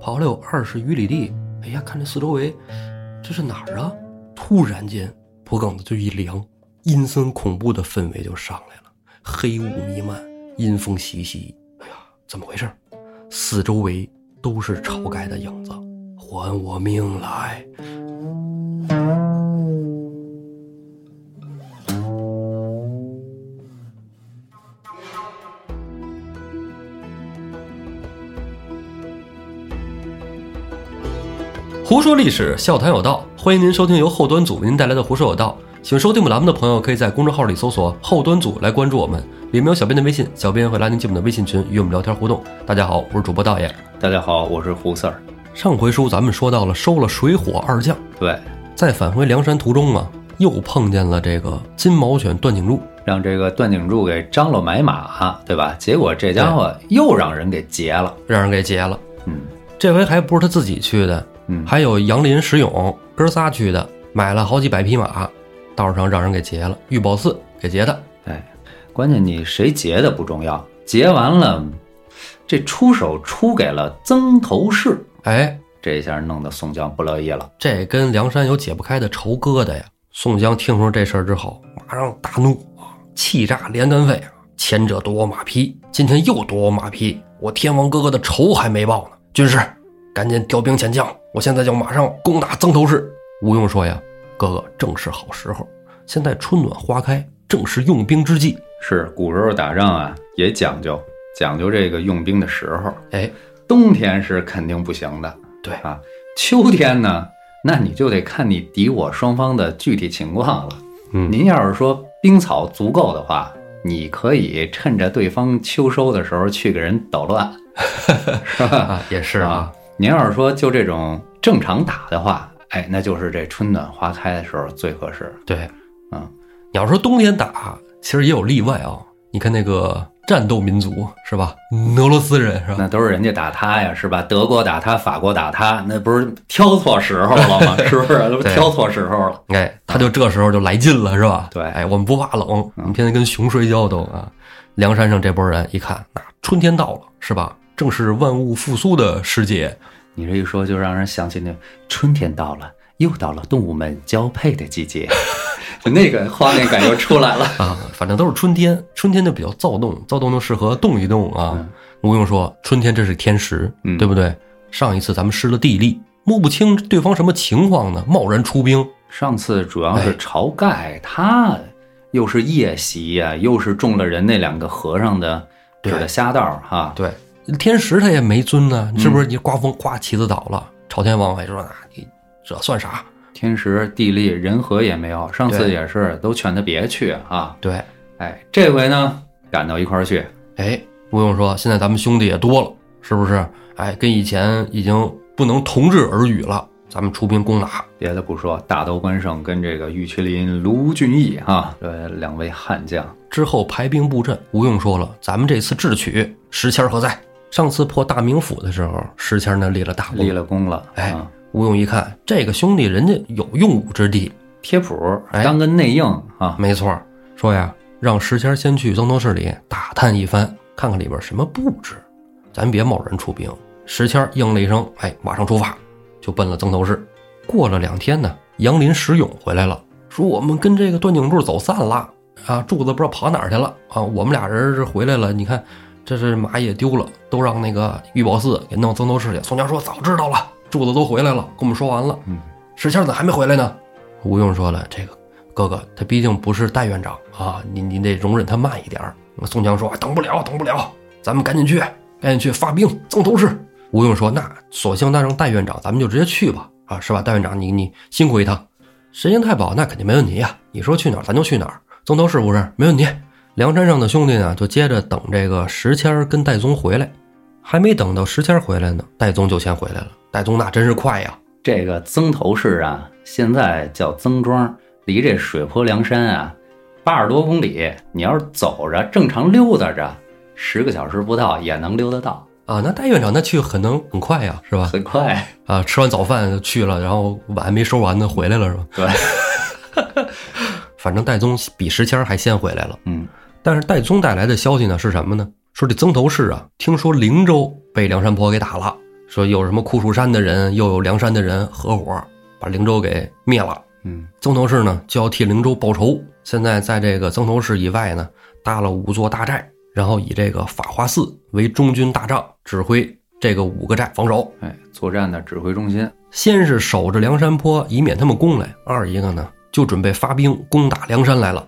跑了有二十余里地，哎呀，看这四周围，这是哪儿啊？突然间，脖梗子就一凉，阴森恐怖的氛围就上来了，黑雾弥漫，阴风习习。哎呀，怎么回事？四周围都是晁盖的影子，还我命来！胡说历史，笑谈有道，欢迎您收听由后端组为您带来的《胡说有道》。喜欢收听我们栏目的朋友，可以在公众号里搜索“后端组”来关注我们，里面有小编的微信，小编会拉您进我们的微信群，与我们聊天互动。大家好，我是主播道爷。大家好，我是胡四儿。上回书咱们说到了收了水火二将，对，在返回梁山途中啊，又碰见了这个金毛犬段景柱，让这个段景柱给张罗买马，对吧？结果这家伙又让人给劫了，让人给劫了。嗯这回还不是他自己去的，嗯，还有杨林、石勇哥仨去的，买了好几百匹马，道上让人给劫了，玉宝寺给劫的。哎，关键你谁劫的不重要，劫完了，这出手出给了曾头市，哎，这下弄得宋江不乐意了。这跟梁山有解不开的仇疙瘩呀。宋江听说这事儿之后，马上大怒啊，气炸连肝肺啊！前者夺我马匹，今天又夺我马匹，我天王哥哥的仇还没报呢。军师，赶紧调兵遣将，我现在就马上攻打曾头市。吴用说呀：“哥哥，正是好时候，现在春暖花开，正是用兵之际。是古时候打仗啊，也讲究讲究这个用兵的时候。哎，冬天是肯定不行的，对啊，秋天呢，那你就得看你敌我双方的具体情况了。嗯您要是说兵草足够的话，你可以趁着对方秋收的时候去给人捣乱，是吧？啊，也是啊，您要是说就这种正常打的话，哎，那就是这春暖花开的时候最合适。对，嗯，你要说冬天打，其实也有例外啊。你看那个战斗民族是吧？俄罗斯人是吧？那都是人家打他呀，是吧？德国打他，法国打他，那不是挑错时候了吗？是不是？那不挑错时候了。哎，他就这时候就来劲了，是吧？对哎，我们不怕冷，我们天天跟熊睡觉都啊。梁山上这波人一看，那春天到了，是吧？正是万物复苏的时节，你这一说，就让人想起那春天到了，又到了动物们交配的季节，就那个画面感又出来了。啊，反正都是春天，春天就比较躁动，躁动就适合动一动啊。嗯吴用说，春天这是天时，嗯对不对？上一次咱们失了地利，摸不清对方什么情况呢，贸然出兵，上次主要是哎晁盖，他又是夜袭呀、又是中了人那两个和尚的指对的瞎道哈。对，天时他也没尊呢，嗯是不是？你刮风刮旗子倒了，朝天王还说啊，你这算啥？天时地利人和也没有，上次也是都劝他别去啊。对，哎，这回呢赶到一块儿去，哎，不用说，现在咱们兄弟也多了，是不是？哎，跟以前已经不能同日而语了，咱们出兵攻打。别的不说，大刀关胜跟这个玉麒麟卢俊义啊，这两位悍将，之后排兵布阵，吴用说了，咱们这次智取时迁何在？上次破大名府的时候，石谦那立了大功。立了功了。哎啊，吴用一看，这个兄弟人家有用武之地，贴谱哎当个内应啊，没错儿，说呀，让石谦先去曾头市里打探一番，看看里边什么布置，咱别贸然出兵。石谦应了一声，哎，马上出发，就奔了曾头市。过了两天呢，杨林、石勇回来了，说我们跟这个段景柱走散了啊，柱子不知道跑哪儿去了啊，我们俩人是回来了，你看这是马也丢了，都让那个玉宝寺给弄曾头市去。宋江说早知道了，柱子都回来了，跟我们说完了。嗯，石谦咋还没回来呢？吴用说了，这个哥哥他毕竟不是戴院长啊，你你得容忍他慢一点儿。宋江说：“等不了，等不了，咱们赶紧去，赶紧去发兵曾头市。”吴用说：“那索性那让戴院长，咱们就直接去吧，啊，是吧？戴院长，你你辛苦一趟，神仙太保那肯定没问题呀。你说去哪儿咱就去哪儿，曾头市不是没问题。”梁山上的兄弟呢，就接着等这个石谦跟戴宗回来，还没等到石谦回来呢，戴宗就先回来了。戴宗那真是快呀，这个曾头市啊，现在叫曾庄，离这水泊梁山啊八十多公里。你要是走着，正常溜达着，十个小时不到也能溜得到，啊，那戴院长那去很能很快呀，是吧？很快。啊，吃完早饭就去了，然后碗还没收完呢，回来了是吧？对，反正戴宗比石谦还先回来了。嗯，但是戴宗带来的消息呢是什么呢？说这曾头市啊，听说灵州被梁山泊给打了，说有什么酷暑山的人，又有梁山的人合伙把灵州给灭了。嗯，曾头市呢就要替灵州报仇，现在在这个曾头市以外呢搭了五座大寨，然后以这个法华寺为中军大帐，指挥这个五个寨防守。哎，作战的指挥中心。先是守着梁山坡，以免他们攻来；二一个呢，就准备发兵攻打梁山来了。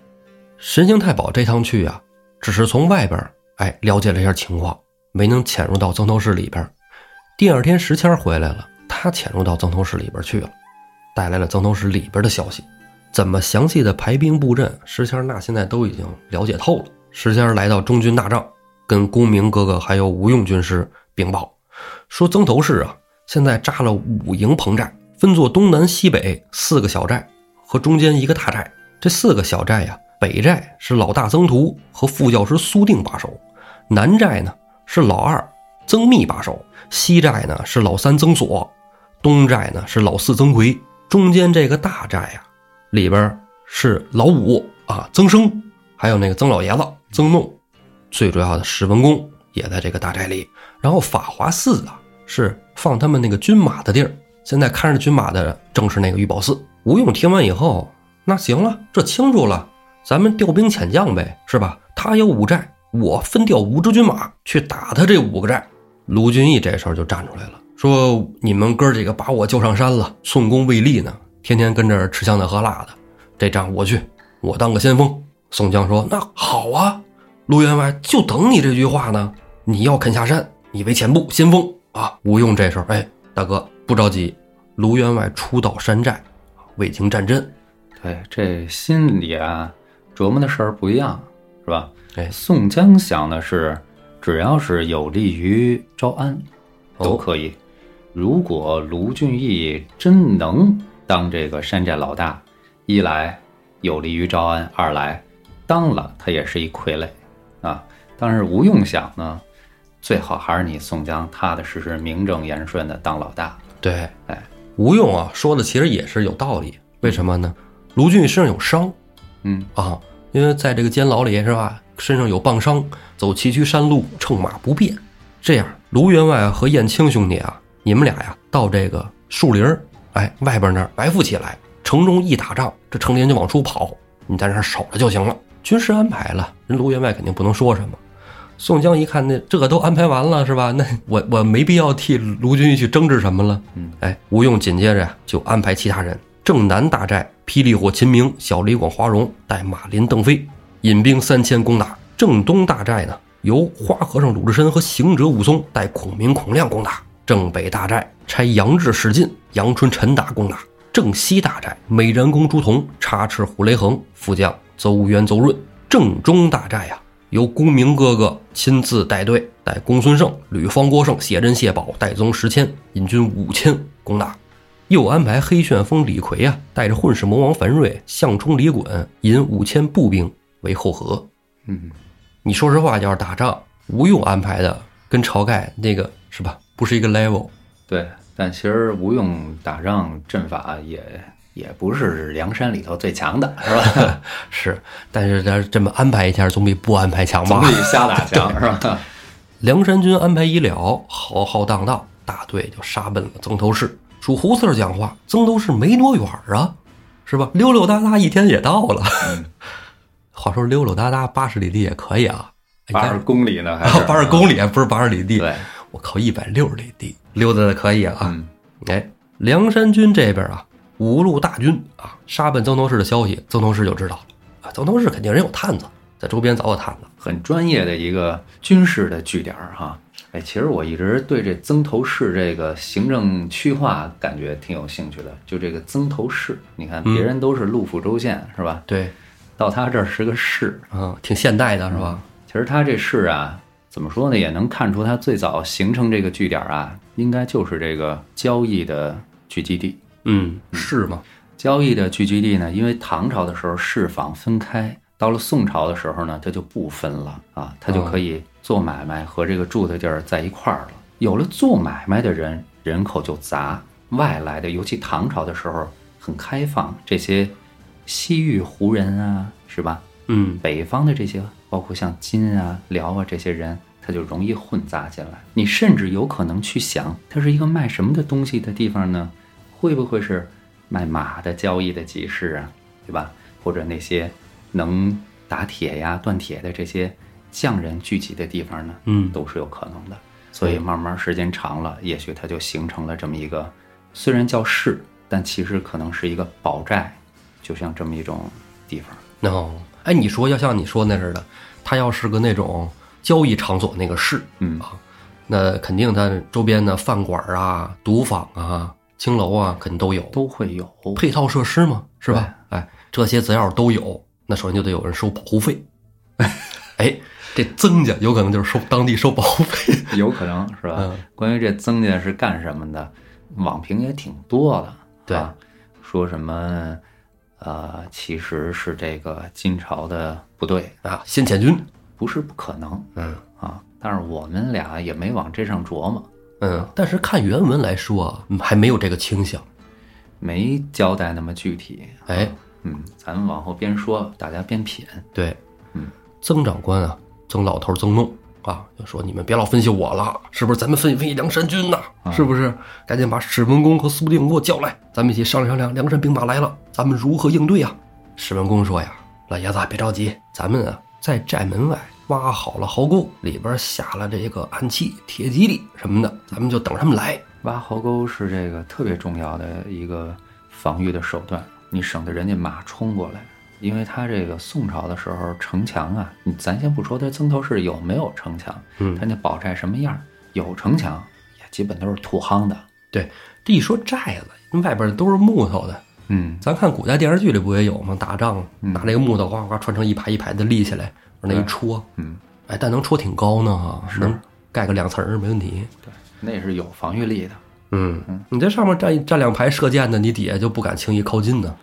神行太保这趟去啊，只是从外边哎了解了一下情况，没能潜入到曾头市里边。第二天石谦回来了，他潜入到曾头市里边去了，带来了曾头市里边的消息。怎么详细的排兵布阵，石谦那现在都已经了解透了。石谦来到中军大帐，跟公明哥哥还有吴用军师禀报，说曾头市啊，现在扎了五营棚寨，分作东南西北四个小寨和中间一个大寨。这四个小寨呀，北寨是老大曾图和副教师苏定把守，南寨呢是老二曾密把守，西寨呢是老三曾锁，东寨呢是老四曾奎，中间这个大寨呀，里边是老五啊曾生，还有那个曾老爷子曾弄，最主要的史文恭也在这个大寨里。然后法华寺啊是放他们那个军马的地儿，现在看着军马的正是那个玉宝寺。吴用听完以后，那行了，这清楚了，咱们调兵遣将呗，是吧？他有五寨，我分调五支军马去打他这五个寨。卢俊义这时候就站出来了，说：“你们哥几个把我救上山了，宋公未立呢，天天跟这儿吃香的喝辣的，这仗我去，我当个先锋。”宋江说：“那好啊，卢员外就等你这句话呢。你要肯下山，你为前部先锋啊。”吴用这时候，哎，大哥不着急，卢员外初到山寨，未经战阵，对，这心里啊琢磨的事儿不一样，是吧？哎，宋江想的是，只要是有利于招安，都哦可以。如果卢俊义真能当这个山寨老大，一来有利于招安，二来当了他也是一傀儡啊。但是吴用想呢，最好还是你宋江踏踏实实、名正言顺的当老大。对，哎，吴用啊说的其实也是有道理。为什么呢？卢俊义身上有伤嗯，啊，因为在这个监牢里是吧，身上有棒伤，走崎岖山路，乘马不便。这样，卢员外和燕青兄弟啊，你们俩呀，到这个树林儿，哎，外边那儿埋伏起来，城中一打仗，这城里人就往出跑，你在那儿守着就行了。军师安排了，人卢员外肯定不能说什么。宋江一看，那这个都安排完了是吧？那我我没必要替卢俊义去争执什么了。嗯，哎，吴用紧接着呀就安排其他人，正南大寨霹雳火秦明、小李广花荣带马林、邓飞引兵三千攻打；正东大寨呢由花和尚鲁智深和行者武松带孔明、孔亮攻打；正北大寨差杨志、史进、杨春、陈达攻打；正西大寨美髯公朱仝插翅虎雷横副将邹渊、邹润；正中大寨呀。由公明哥哥亲自带队，带公孙胜、吕方、郭胜、谢珍、谢宝、戴宗、石谦，引军五千攻打。又安排黑旋风李逵啊，带着混世魔王樊瑞、项冲、李衮，引五千步兵为后合。嗯，你说实话，要是打仗，吴用安排的跟晁盖那个是吧，不是一个 level。对。但其实吴用打仗阵法也也不是梁山里头最强的，是吧？是，但是他这么安排一下，总比不安排强吧总？比瞎打强，是吧？梁山军安排已了，浩浩荡荡，大队就杀奔了曾头市。属胡四儿讲话，曾头市没多远啊，是吧？溜溜达达一天也到了。话说溜溜达达八十里地也可以啊，八十公里呢，还是 八十公里不是八十里地。对，我靠，一百六十里地溜达的可以啊。嗯，哎，梁山军这边啊，五路大军啊，杀奔曾头市的消息，曾头市就知道了啊。曾头市肯定人有探子，在周边早有探子。很专业的一个军事的据点儿哈。哎，其实我一直对这曾头市这个行政区划感觉挺有兴趣的。就这个曾头市，你看嗯别人都是路府州县是吧？对，到他这儿是个市。啊，挺现代的是吧？其实他这市啊，怎么说呢，也能看出他最早形成这个据点儿啊，应该就是这个交易的聚集地。嗯，是吗？交易的聚集地呢，因为唐朝的时候市坊分开，到了宋朝的时候呢，它就不分了啊，它就可以做买卖和这个住的地儿在一块儿了。有了做买卖的人，人口就杂，外来的，尤其唐朝的时候很开放，这些西域胡人啊，是吧？嗯，北方的这些，包括像金啊、辽啊这些人，他就容易混杂进来。你甚至有可能去想，它是一个卖什么的东西的地方呢？会不会是卖马的交易的集市啊？对吧？或者那些能打铁呀、锻铁的这些匠人聚集的地方呢？嗯都是有可能的。所以慢慢时间长了，也许它就形成了这么一个，虽然叫市，但其实可能是一个宝寨，就像这么一种地方。哦，哎，你说要像你说那似的，它要是个那种交易场所那个市，嗯啊，那肯定它周边的饭馆啊、赌坊啊、青楼啊，肯定都有都会有配套设施嘛，是吧？哎，这些只要是都有，那首先就得有人收保护费。哎，这曾家有可能就是收当地收保护费。有可能是吧？嗯关于这曾家是干什么的，网评也挺多的。对啊，说什么呃，其实是这个金朝的部队，啊，先遣军。不是不可能嗯啊。但是我们俩也没往这上琢磨，嗯，但是看原文来说，嗯还没有这个倾向。没交代那么具体。哎，嗯，咱们往后边说，大家边品。对，嗯，曾长官啊，曾老头曾弄啊，就说你们别老分析我了，是不是？咱们分析分析梁山军呐，是不是？赶紧把史文恭和苏定给我叫来，咱们一起商量商量，梁山兵马来了，咱们如何应对呀？史文恭说呀，老爷子别着急，咱们啊在寨门外挖好了壕沟，里边下了这个暗器、铁蒺藜什么的，咱们就等他们来。挖壕沟是这个特别重要的一个防御的手段，你省得人家马冲过来。因为他这个宋朝的时候城墙啊，你咱先不说它曾头市有没有城墙，嗯它那宝寨什么样，有城墙也基本都是土夯的。对，这一说寨子，外边都是木头的，嗯，咱看古代电视剧里不也有吗？打仗拿那个木头哗哗穿成一排一排的立起来，往那一戳，嗯，哎，但能戳挺高呢哈，能盖个两层儿没问题。对，那是有防御力的。嗯，你在上面站站两排射箭的，你底下就不敢轻易靠近呢。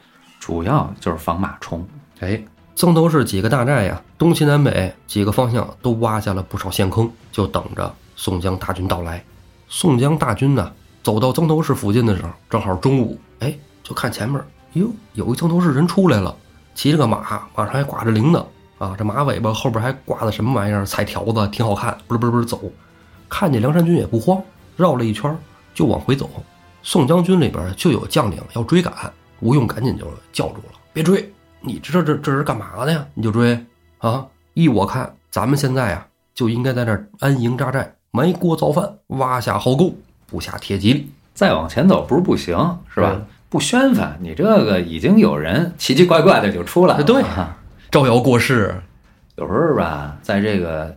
主要就是防马冲。哎，曾头市几个大寨呀，东西南北几个方向都挖下了不少陷坑，就等着宋江大军到来。宋江大军呢，走到曾头市附近的时候，正好中午，哎，就看前面，哟，有一曾头市人出来了，骑着个马，马上还挂着铃铛啊，这马尾巴后边还挂的什么玩意儿？彩条子，挺好看，不是不是不是走。看见梁山军也不慌，绕了一圈就往回走。宋江军里边就有将领要追赶，吴用赶紧就叫住了：“别追！你知道这这是干嘛的呀？你就追啊！依我看，咱们现在啊就应该在这儿安营扎寨，埋锅造饭，挖下壕沟，布下铁蒺藜。再往前走不是不行，是吧？嗯不宣愤，你这个已经有人奇奇怪怪的就出来了。对啊 招摇过市，有时候吧，在这个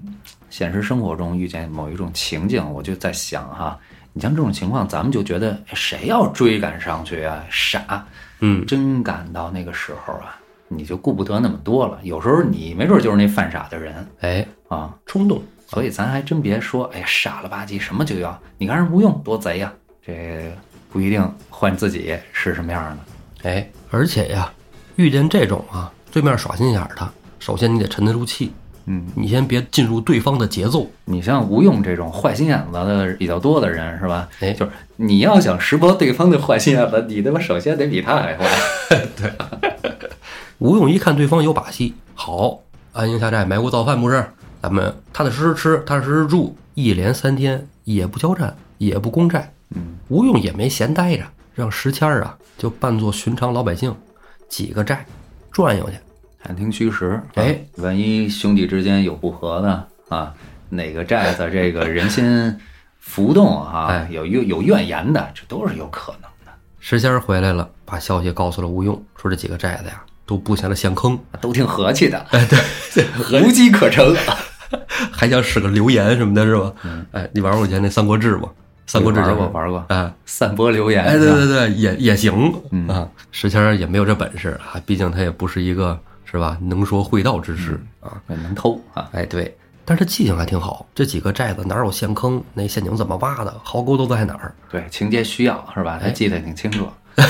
现实生活中遇见某一种情境，我就在想哈，你像这种情况，咱们就觉得哎谁要追赶上去啊，傻。嗯，真赶到那个时候啊，你就顾不得那么多了。有时候你没准就是那犯傻的人哎，啊，冲动，所以咱还真别说，哎呀，傻了吧唧，什么就要。你看人吴用多贼呀、这不一定换自己是什么样的。哎，而且呀，遇见这种啊对面耍心眼儿的，首先你得沉得住气，嗯，你先别进入对方的节奏。你像吴用这种坏心眼子的比较多的人，是吧？哎就是你要想识破对方的坏心眼子，你他妈首先得比他还坏。对吴用一看对方有把戏，好，安营下寨，埋锅造饭不是？咱们踏踏实实吃，踏踏实实住，一连三天也不交战，也不攻寨。嗯，吴用也没闲待着，让石谦儿啊就扮作寻常老百姓，几个寨转悠去。探听虚实，哎。啊，万一兄弟之间有不和呢？啊，哪个寨子这个人心浮动啊，哎。有有有怨言的，这都是有可能的，石仙儿回来了，把消息告诉了吴用，说这几个寨子呀都布下了陷坑，都挺和气的，哎，对，无机可乘。还想使个流言什么的，是吧？嗯。哎，你玩过以前那《三国志》吗？《三国志》玩过玩过，哎。散播流言，哎，对对对，也也行、嗯。啊。石谦儿也没有这本事啊，毕竟他也不是一个是吧能说会道之士、啊。能偷啊，哎，对，但是他记性还挺好。这几个寨子哪有陷坑？那陷阱怎么挖的？壕沟都在哪儿？对，情节需要是吧？他哎记得挺清楚。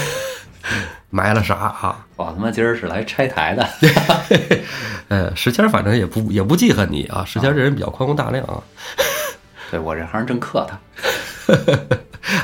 埋了啥啊？我他妈今儿是来拆台的，呃，石谦儿反正也不也不记恨你啊。石谦这人比较宽宏大量啊，对我这行真克他。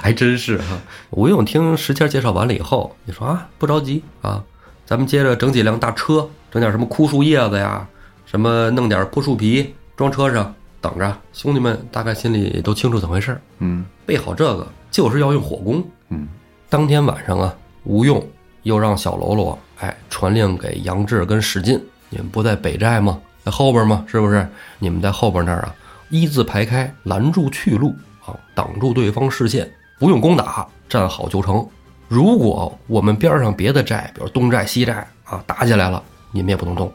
还真是哈、吴用听石谦介绍完了以后，你说啊，不着急啊，咱们接着整几辆大车，整点什么枯树叶子呀，什么弄点破树皮装车上，等着，兄弟们大概心里都清楚怎么回事儿，嗯备好这个就是要用火攻。嗯当天晚上啊，吴用又让小喽啰哎传令给杨志跟史进，你们不在北寨吗？在后边吗？是不是？你们在后边那儿啊，一字排开，拦住去路啊，挡住对方视线，不用攻打，站好就成。如果我们边上别的寨，比如东寨、西寨啊，打起来了，你们也不能动，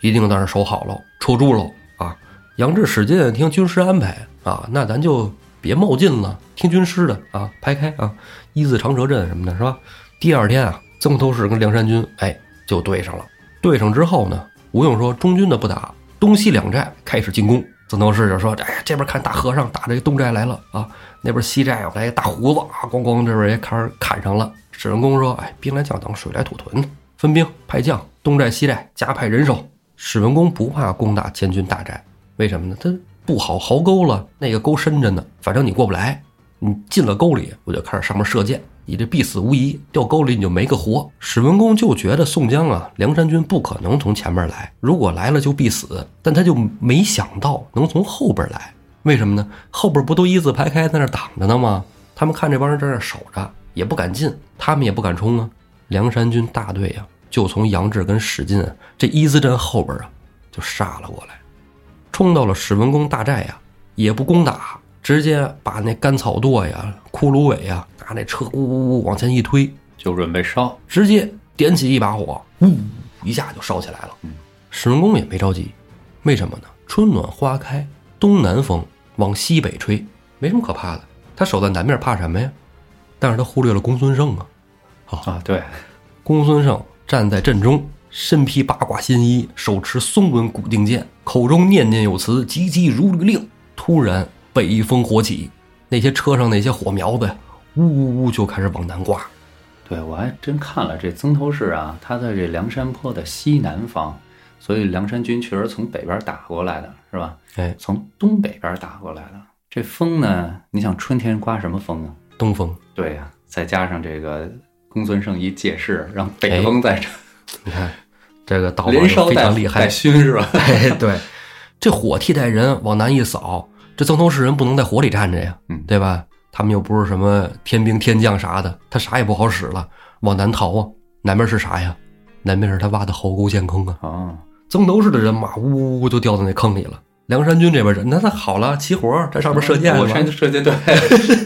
一定在那守好喽，戳住喽啊！杨志、使劲听军师安排啊，那咱就别冒进了，听军师的啊，排开啊，一字长蛇阵什么的，是吧？第二天啊，曾头市跟梁山军哎就对上了。对上之后呢，吴用说中军的不打，东西两寨开始进攻。曾头市就说：“哎，这边看大和尚打这个东寨来了啊，那边西寨来大胡子啊，咣咣这边也开始砍上了。”史文恭说：“哎，兵来将挡，水来土屯，分兵派将，东寨西寨加派人手。”史文恭不怕攻打千军大寨，为什么呢？他不好壕沟了，那个沟深着呢，反正你过不来。你进了沟里，我就开始上面射箭，你这必死无疑。掉沟里你就没个活。史文恭就觉得宋江啊，梁山军不可能从前面来，如果来了就必死。但他就没想到能从后边来，为什么呢？后边不都一字排开在那挡着呢吗？他们看这帮人在那守着，也不敢进，他们也不敢冲啊。梁山军大队啊，就从杨志跟史进这一字阵后边啊，就杀了过来，冲到了史文恭大寨呀，也不攻打。直接把那干草垛呀、骷髅尾呀，拿那车呜呜呜往前一推，就准备烧。直接点起一把火，呜一下就烧起来了。史文恭也没着急，为什么呢？春暖花开，东南风往西北吹，没什么可怕的。他守在南面怕什么呀？但是他忽略了公孙胜啊！啊，对，公孙胜站在阵中，身披八卦新衣，手持松纹古定剑，口中念念有词，急急如律令。突然。北风火起，那些车上那些火苗子，呜呜呜就开始往南刮。对我还真看了这曾头市啊，他在这梁山坡的西南方，所以梁山军确实从北边打过来的，是吧？哎，从东北边打过来的。这风呢，你想春天刮什么风啊？东风。对呀、再加上这个公孙胜一借势，让北风在这，你看这个导连烧常厉害带，熏是吧？哎，对，这火替代人往南一扫，这曾头市人不能在火里站着呀，嗯对吧？他们又不是什么天兵天将啥的，他啥也不好使了，往南逃啊。南边是啥呀？南边是他挖的壕沟陷坑啊。啊，曾头市的人马呜呜呜就掉到那坑里了。梁山军这边人，那他好了，起火在上面射箭我是吧上射箭对，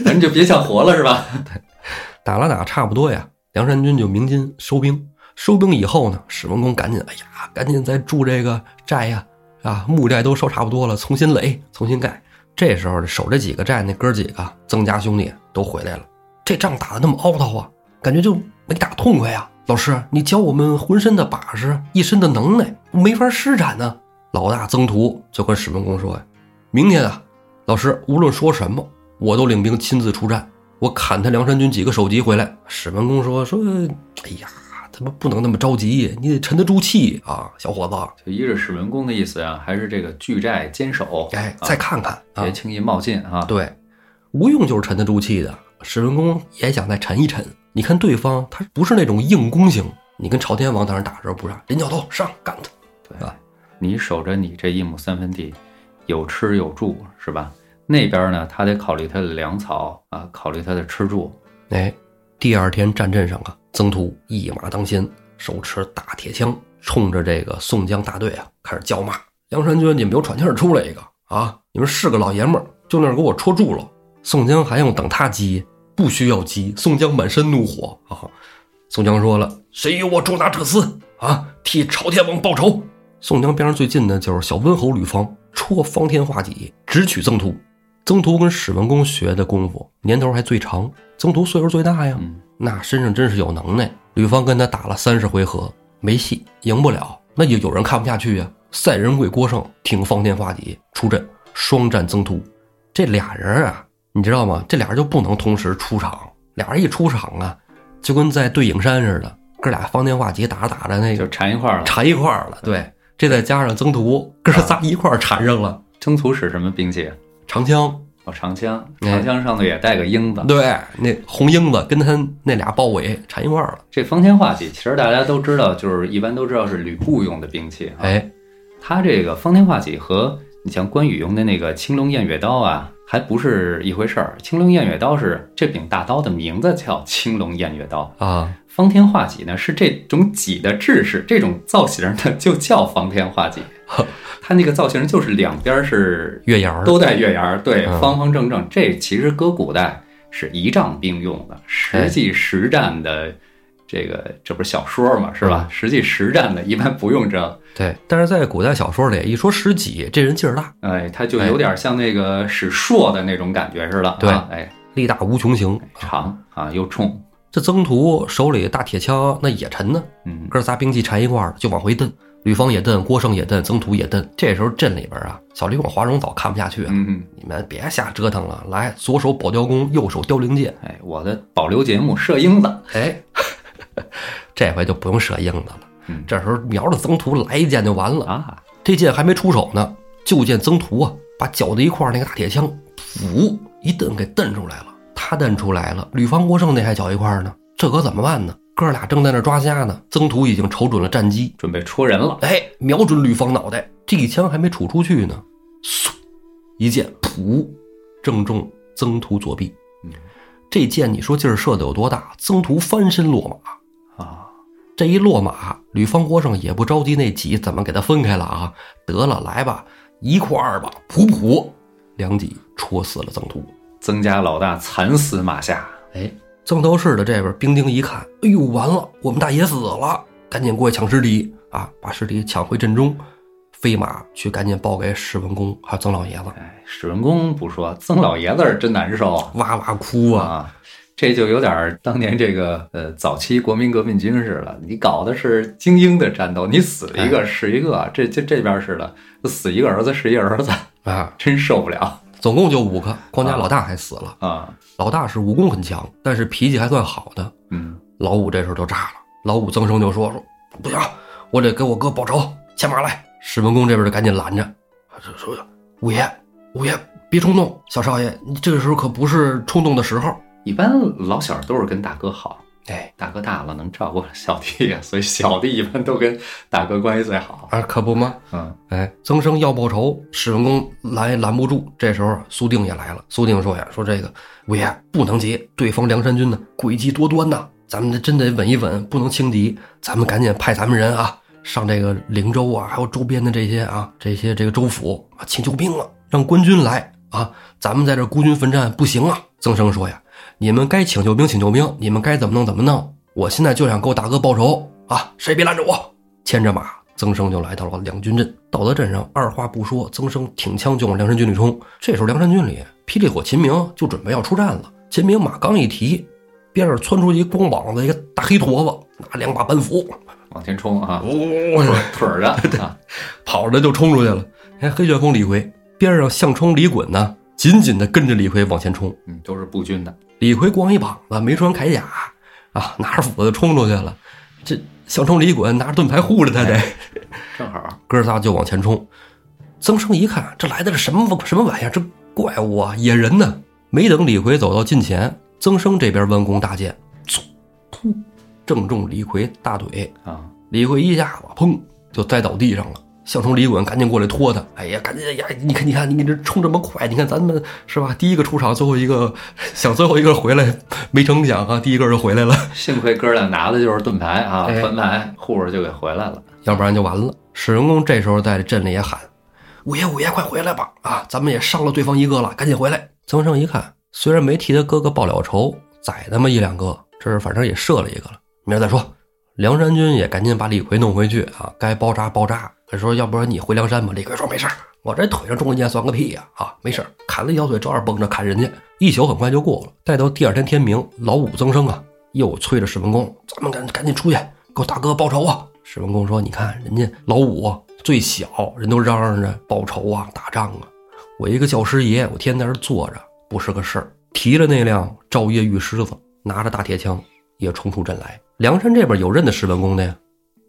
咱就别想活了是吧？打了打差不多呀，梁山军就鸣金收兵。收兵以后呢，史文恭赶紧，哎呀，赶紧再筑这个寨呀，啊，木寨都烧差不多了，重新垒，重新盖。这时候守这几个寨那哥几个曾家兄弟都回来了。这仗打得那么凹槽啊，感觉就没打痛快呀。老师，你教我们浑身的把式，一身的能耐，没法施展呢。老大曾图就跟史文恭说呀：“明天啊，老师无论说什么，我都领兵亲自出战。我砍他梁山军几个首级回来。”史文恭说：“说，哎呀，他们不能那么着急，你得沉得住气啊，小伙子。就依着史文恭的意思啊，还是这个拒寨坚守，哎，啊再看看啊别，轻易冒进啊。对，吴用就是沉得住气的。史文恭也想再沉一沉。你看对方他不是那种硬攻型，你跟朝天王当时打的时候不是连脚头上干他。对吧你守着你这一亩三分地，有吃有住是吧？那边呢，他得考虑他的粮草啊，考虑他的吃住。哎，第二天战阵上啊，曾图一马当先，手持大铁枪，冲着这个宋江大队啊开始叫骂：“梁山军，你们有喘气儿出来一个啊！你们是个老爷们儿，就那儿给我戳住了。”宋江还用等他急？不需要急。宋江满身怒火啊！宋江说了：“谁与我捉拿这厮啊？替朝天王报仇！”宋江边上最近的就是小温侯吕方，戳方天画戟，直取曾图。曾图跟史文恭学的功夫年头还最长，曾图岁数最大呀，嗯，那身上真是有能耐。吕方跟他打了三十回合，没戏，赢不了。那就有人看不下去呀、赛仁贵郭胜挺方天画戟出阵，双战曾图。这俩人啊，你知道吗？这俩人就不能同时出场，俩人一出场啊，就跟在对影山似的，哥俩方天画戟打着打着那就缠一块儿了。缠一块儿了。对，这再加上曾图，哥仨一块儿缠上了。曾图使什么兵器？长枪，哦，长枪，哎长枪上头也带个缨子。对，那红缨子跟他那俩包围缠一块儿了。这方天画戟其实大家都知道，就是一般都知道是吕布用的兵器啊。哎，他这个方天画戟和你像关羽用的那个青龙偃月刀啊，还不是一回事儿。青龙偃月刀是这柄大刀的名字叫青龙偃月刀，啊，方天画戟呢是这种戟的制式，这种造型呢就叫方天画戟。它那个造型就是两边是月牙儿。都带月牙儿，对，嗯。方方正正。这其实搁古代是仪仗兵用的，实际实战的这个这不是小说嘛，是吧？实际实战的一般不用这，对，但是在古代小说里，一说十戟，这人劲儿大，哎，他就有点像那个使硕的那种感觉似的，对。啊哎，力大无穷型。长啊又冲，这曾涂手里大铁枪那也沉呢，嗯，哥仨兵器缠一块儿就往回蹬。吕方也瞪，郭胜也瞪，曾涂也瞪。这时候镇里边啊，小李广、华容早看不下去了，嗯，你们别瞎折腾了，来，左手保雕弓，右手雕翎箭。哎，我的保留节目射鹰子，哎，这回就不用射鹰子了。嗯这时候瞄着曾涂来一箭就完了。啊，这箭还没出手呢，就见曾涂啊，把绞在一块儿那个大铁枪，噗一蹬给蹬出来了。他蹬出来了，吕方、郭胜那还绞一块儿呢，这可怎么办呢？哥俩正在那抓瞎呢，曾涂已经瞅准了战机，准备戳人了，哎，瞄准吕方脑袋，这一枪还没杵出去呢，嗖，一箭，噗，正中曾涂左臂。嗯这箭你说劲儿射的有多大？曾涂翻身落马，啊，这一落马，吕方国胜也不着急那戟怎么给他分开了啊？得了，来吧，一块儿吧，噗噗，两戟戳死了曾涂。曾家老大惨死马下，哎，曾头市的这边兵丁一看，哎呦，完了，我们大爷死了，赶紧过去抢尸体啊，把尸体抢回阵中，飞马去赶紧报给史文恭还有曾老爷子，哎，史文恭不说，曾老爷子是真难受啊。哇哇哭啊！啊，这就有点儿当年这个呃早期国民革命军似的，你搞的是精英的战斗，你死一个是一个，这这这边似的，死一个儿子是一个儿子，啊，真受不了总共就五个，光家老大还死了。啊！老大是武功很强，但是脾气还算好的。嗯，老五这时候就炸了，老五增生就说说不行，我得给我哥报仇，牵马来。史文恭这边就赶紧拦着，说说五爷，五爷别冲动，小少爷，你这个时候可不是冲动的时候。一般老小都是跟大哥好，哎，大哥大了能照顾小弟呀，所以小弟一般都跟大哥关系最好。啊，可不吗？嗯，哎，曾生要报仇，史文恭拦拦不住。这时候苏定也来了，苏定说呀，说这个五爷不能急，对方梁山军呢诡计多端呐，咱们真得稳一稳，不能轻敌。咱们赶紧派咱们人啊，上这个灵州啊，还有周边的这些啊，这些这个州府啊，请救兵了，让官军来啊，咱们在这孤军奋战不行啊。曾生说呀，你们该请救兵请救兵，你们该怎么弄怎么弄，我现在就想给我大哥报仇啊，谁别拦着我。牵着马，曾生就来到了两军阵。到了阵上，二话不说，曾生挺枪就往梁山军里冲。这时候，梁山军里霹雳火秦明就准备要出战了。秦明马刚一提，边上窜出一光膀子一个大黑坨子，拿两把板斧，往前冲啊，哦，腿儿着啊，跑着就冲出去了。哎，黑旋风李逵边上项冲李衮呢，紧紧的跟着李逵往前冲。嗯，都是步军的。李逵光一膀子，没穿铠甲啊，拿着斧子冲出去了。这项冲李衮拿着盾牌护着他得。正好，哥仨就往前冲。曾生一看，这来的是什么什么玩意儿？这怪物啊，野人呢！没等李逵走到近前，曾生这边弯弓搭箭，嗖，噗，正中李逵大腿。啊，李逵一下子砰就栽倒地上了。项冲、李衮赶紧过来拖他。哎呀，赶紧哎呀！你看，你看，你这冲这么快，你看咱们是吧？第一个出场，最后一个想最后一个回来，没成想啊，第一个就回来了。幸亏哥俩拿的就是盾牌啊，盾牌护着就给回来了。要不然就完了。史文恭这时候在镇里也喊：“五爷，五爷，快回来吧！啊，咱们也伤了对方一个了，赶紧回来！”曾生一看，虽然没替他哥哥报了仇，宰他妈一两个，这是反正也射了一个了，明儿再说。梁山军也赶紧把李逵弄回去啊，该包扎包扎。他说：“要不然你回梁山吧。”李逵说：“没事儿我这腿上中了箭算个屁呀！啊，没事儿砍了一条腿照样蹦着砍人家。”一宿很快就过了。待到第二天天明，老五曾生啊又催着史文恭：“咱们赶赶紧出去，给我大哥报仇啊！”史文恭说：“你看人家老五最小，人都嚷嚷着报仇啊、打仗啊。我一个教师爷，我天天在这坐着，不是个事儿。”提着那辆赵夜玉狮子，拿着大铁枪，也冲出阵来。梁山这边有认得史文恭的呀，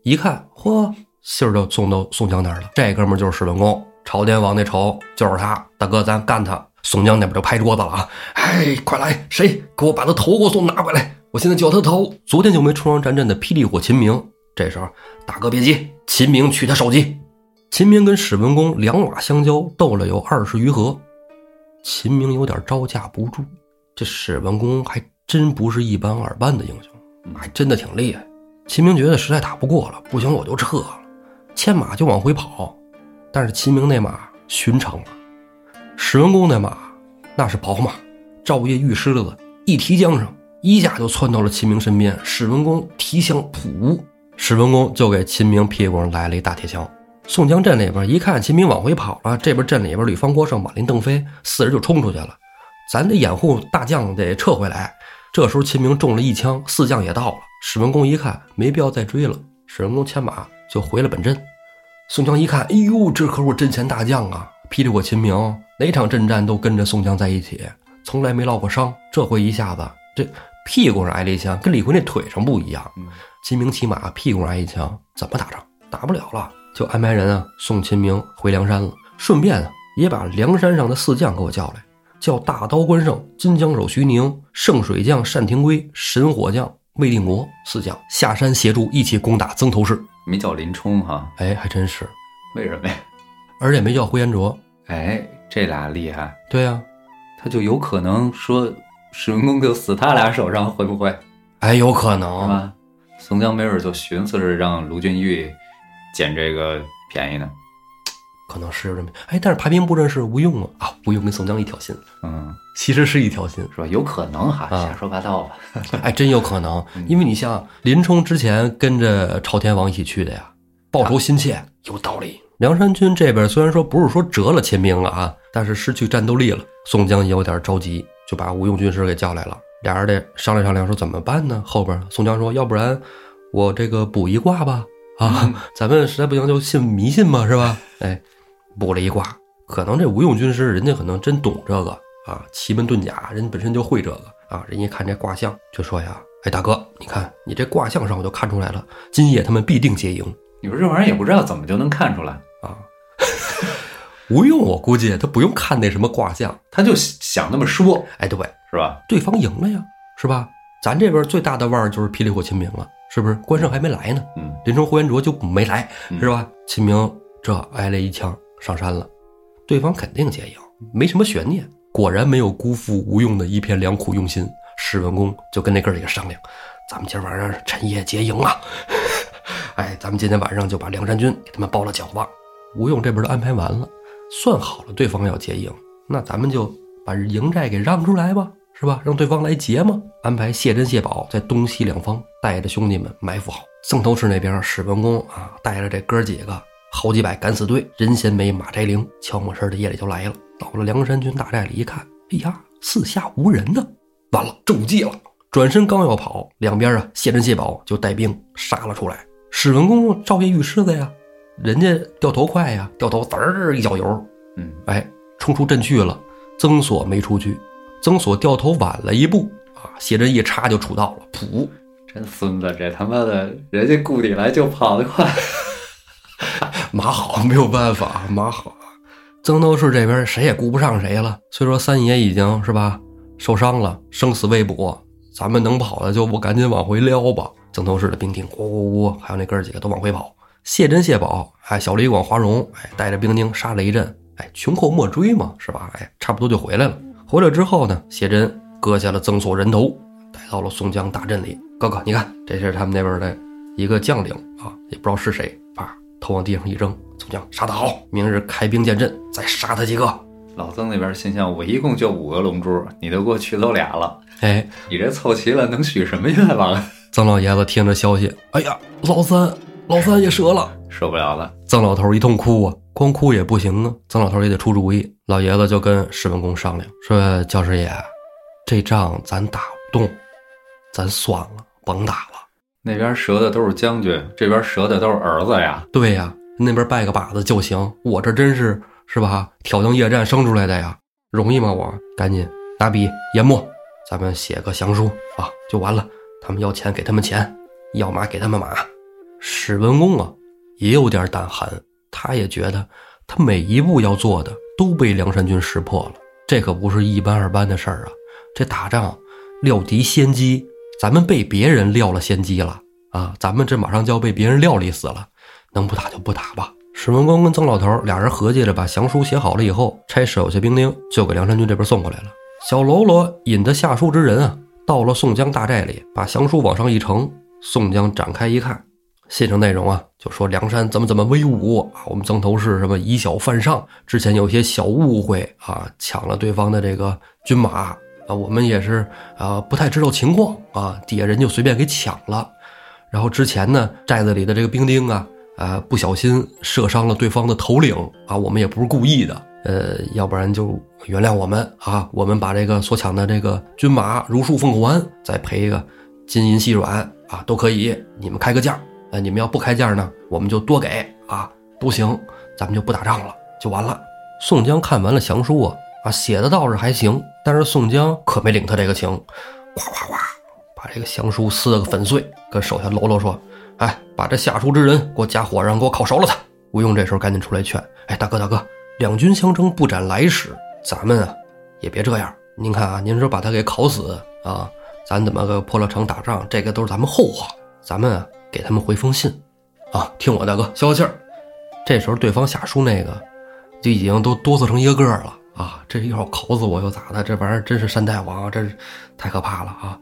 一看，嚯，信儿就送到宋江那儿了。这哥们儿就是史文恭，朝天王那仇就是他。大哥，咱干他！宋江那边就拍桌子了啊！哎，快来，谁给我把他头给我送拿回来？我现在就要他头。昨天就没冲上战阵的霹雳火秦明，这时候大哥别急，秦明取他首级。秦明跟史文恭两马相交，斗了有二十余合，秦明有点招架不住。这史文恭还真不是一般二般的英雄，还真的挺厉害。秦明觉得实在打不过了，不行我就撤了，牵马就往回跑。但是秦明那马寻常马，史文恭那马那是宝马，照夜玉狮子一提缰绳，一下就窜到了秦明身边。史文恭提枪，噗，史文恭就给秦明屁股上来了一大铁枪。宋江镇里边一看秦明往回跑了，这边镇里边吕方、郭盛、马林、邓飞四人就冲出去了。咱得掩护大将得撤回来。这时候秦明中了一枪，四将也到了。史文恭一看没必要再追了，史文恭牵马就回了本镇。宋江一看，哎呦，这可是阵前大将啊！霹雳火秦明哪场阵战都跟着宋江在一起，从来没落过伤。这回一下子这屁股上挨了一枪，跟李逵那腿上不一样。秦明骑马屁股上挨一枪，怎么打仗？打不了了。就安排人啊送秦明回梁山了，顺便啊也把梁山上的四将给我叫来，叫大刀关胜、金枪手徐宁、圣水将单廷圭、神火将魏定国四将下山协助一起攻打曾头市。没叫林冲哈？哎，还真是，为什么呀？而且没叫呼延灼。哎，这俩厉害。对呀，他就有可能说史文恭就死他俩手上，会不会？哎，有可能吧。宋江没准就寻思着让卢俊义。捡这个便宜呢，可能是这么哎，但是排兵布阵是吴用啊啊，吴用跟宋江一条心，嗯，其实是一条心，是吧？有可能哈，瞎说八道吧？哎，真有可能，因为你像林冲之前跟着朝天王一起去的呀，报仇心切，有道理。梁山军这边虽然说不是说折了秦兵了啊，但是失去战斗力了，宋江也有点着急，就把吴用军师给叫来了，俩人得商量商量，说怎么办呢？后边宋江说，要不然我这个卜一卦吧。啊，咱们实在不行就信迷信嘛，是吧？哎，卜了一卦，可能这吴用军师人家可能真懂这个啊，奇门遁甲，人本身就会这个啊。人一看这卦象，就说呀：“哎，大哥，你看你这卦象上，我就看出来了，今夜他们必定结营。你说这玩意儿也不知道怎么就能看出来啊？吴用，我估计他不用看那什么卦象，他就想那么说。哎，对，是吧？对方赢了呀，是吧？咱这边最大的腕儿就是霹雳火秦明了。”是不是关胜还没来呢？嗯，林冲、呼延灼就没来，是吧？秦明这挨了一枪上山了，对方肯定结营，没什么悬念。果然没有辜负吴用的一片良苦用心。史文恭就跟那哥几个商量：“咱们今儿晚上趁夜结营啊！哎，咱们今天晚上就把梁山军给他们包了饺子。吴用这边都安排完了，算好了对方要结营，那咱们就把营寨给让出来吧。”是吧？让对方来劫吗？安排谢珍、谢宝在东西两方带着兄弟们埋伏好。曾头市那边，史文恭啊带着这哥几个好几百敢死队，人衔没马摘翎，悄没声的夜里就来了。到了梁山军大寨里一看，哎呀，四下无人呢，完了，中计了。转身刚要跑，两边啊谢珍、谢宝就带兵杀了出来。史文恭照夜遇狮子呀，人家掉头快呀，掉头滋儿一脚油，嗯，哎，冲出阵去了。曾锁没出去。曾锁掉头晚了一步啊，谢珍一插就杵到了，噗！真孙子，这他妈的，人家故里来就跑得快，马好没有办法，马好。曾头市这边谁也顾不上谁了，虽说三爷已经是吧受伤了，生死未卜，咱们能跑的就不赶紧往回撩吧。曾头市的兵丁呼呼呼，还有那哥几个都往回跑。谢珍、谢宝，哎，小李广、华荣，哎，带着兵丁杀了一阵，哎，穷寇莫追嘛，是吧？哎，差不多就回来了。回来之后呢，谢珍割下了曾锁人头，带到了宋江大阵里。哥哥，你看，这是他们那边的一个将领啊，也不知道是谁。啪，头往地上一扔。宋江杀得好，明日开兵见阵，再杀他几个。老曾那边心想：我一共就五个龙珠，你都给我取走俩了。哎，你这凑齐了能许什么愿望？曾老爷子听着消息，哎呀，老三，老三也折了，受不了了。曾老头一通哭啊。光哭也不行啊，曾老头也得出主意。老爷子就跟史文恭商量说：“教师爷，这仗咱打不动，咱算了，甭打了。那边折的都是将军，这边折的都是儿子呀。对呀，那边拜个把子就行。我这真是是吧？挑灯夜战生出来的呀，容易吗？我赶紧拿笔研墨，咱们写个降书啊，就完了。他们要钱给他们钱，要马给他们马。史文恭啊，也有点胆寒。”他也觉得，他每一步要做的都被梁山军识破了，这可不是一般二般的事儿啊！这打仗料敌先机，咱们被别人撂了先机了啊！咱们这马上就要被别人料理死了，能不打就不打吧。史文恭跟曾老头俩人合计着把降书写好了以后，差手下兵丁就给梁山军这边送过来了。小喽啰引着下书之人啊，到了宋江大寨里，把降书往上一呈。宋江展开一看，信上内容啊，就说梁山怎么怎么威武啊，我们曾头市什么以小犯上，之前有些小误会啊，抢了对方的这个军马啊，我们也是啊不太知道情况啊，底下人就随便给抢了。然后之前呢，寨子里的这个兵丁啊，啊不小心射伤了对方的头领啊，我们也不是故意的，呃，要不然就原谅我们啊，我们把这个所抢的这个军马如数奉还，再赔一个金银细软。啊，都可以，你们开个价，呃，你们要不开价呢，我们就多给啊，都行，咱们就不打仗了，就完了。宋江看完了降书啊，啊，写的倒是还行，但是宋江可没领他这个情，咵咵咵，把这个降书撕了个粉碎，跟手下喽啰说：“哎，把这下书之人给我加火上，给我烤熟了他。”吴用这时候赶紧出来劝：“哎，大哥大哥，两军相争不斩来使，咱们啊也别这样。您看啊，您说把他给烤死啊。”咱怎么个破了城打仗？这个都是咱们后话。咱们啊，给他们回封信，啊，听我大哥消消气儿。这时候对方下书那个，就已经都哆嗦成一个个了啊！这要考死我又咋的？这玩意儿真是山大王，真是太可怕了啊！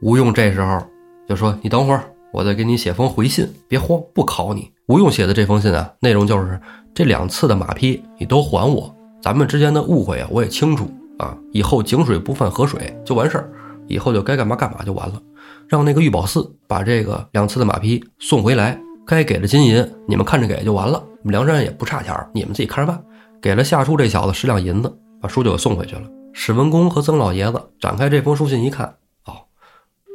吴用这时候就说：“你等会儿，我再给你写封回信，别慌，不考你。”吴用写的这封信啊，内容就是这两次的马匹你都还我，咱们之间的误会啊，我也清楚啊，以后井水不犯河水就完事儿。以后就该干嘛干嘛就完了，让那个玉宝寺把这个两次的马匹送回来，该给的金银你们看着给就完了。我们梁山也不差钱你们自己看着办。给了夏书这小子十两银子，把书就给送回去了。史文恭和曾老爷子展开这封书信一看，哦，